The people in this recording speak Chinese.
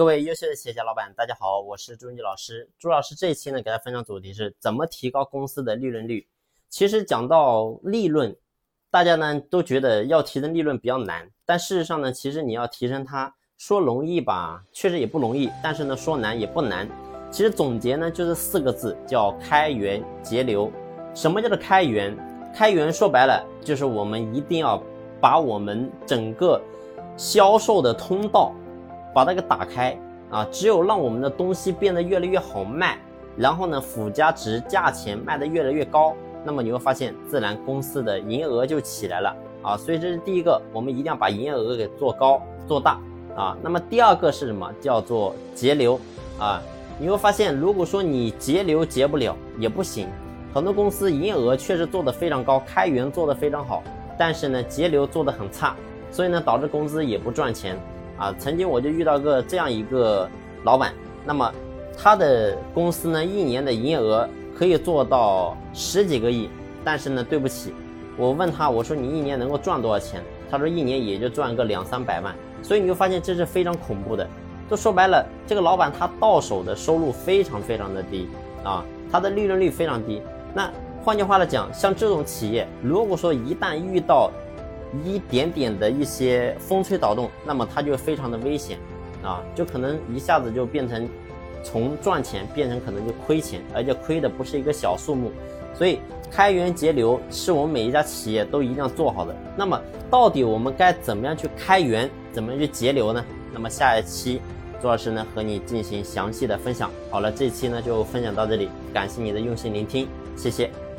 各位优秀的企业家老板，大家好，我是朱文吉老师。朱老师这一期呢，给大家分享主题是怎么提高公司的利润率。其实讲到利润，大家呢都觉得要提升利润比较难，但事实上呢，其实你要提升它，说容易吧，确实也不容易，但是呢，说难也不难。其实总结呢就是四个字，叫开源节流。什么叫做开源？开源说白了就是我们一定要把我们整个销售的通道。把它给打开啊！只有让我们的东西变得越来越好卖，然后呢，附加值价钱卖得越来越高，那么你会发现，自然公司的营业额就起来了啊！所以这是第一个，我们一定要把营业额给做高做大啊！那么第二个是什么？叫做节流啊！你会发现，如果说你节流节不了也不行，很多公司营业额确实做得非常高，开源做得非常好，但是呢，节流做得很差，所以呢，导致公司也不赚钱。啊，曾经我就遇到个这样一个老板，那么他的公司呢，一年的营业额可以做到十几个亿，但是呢，对不起，我问他，我说你一年能够赚多少钱？他说一年也就赚个两三百万，所以你就发现这是非常恐怖的。就说白了，这个老板他到手的收入非常非常的低啊，他的利润率非常低。那换句话来讲，像这种企业，如果说一旦遇到一点点的一些风吹草动，那么它就非常的危险，啊，就可能一下子就变成从赚钱变成可能就亏钱，而且亏的不是一个小数目，所以开源节流是我们每一家企业都一定要做好的。那么到底我们该怎么样去开源，怎么样去节流呢？那么下一期朱老师呢和你进行详细的分享。好了，这期呢就分享到这里，感谢你的用心聆听，谢谢。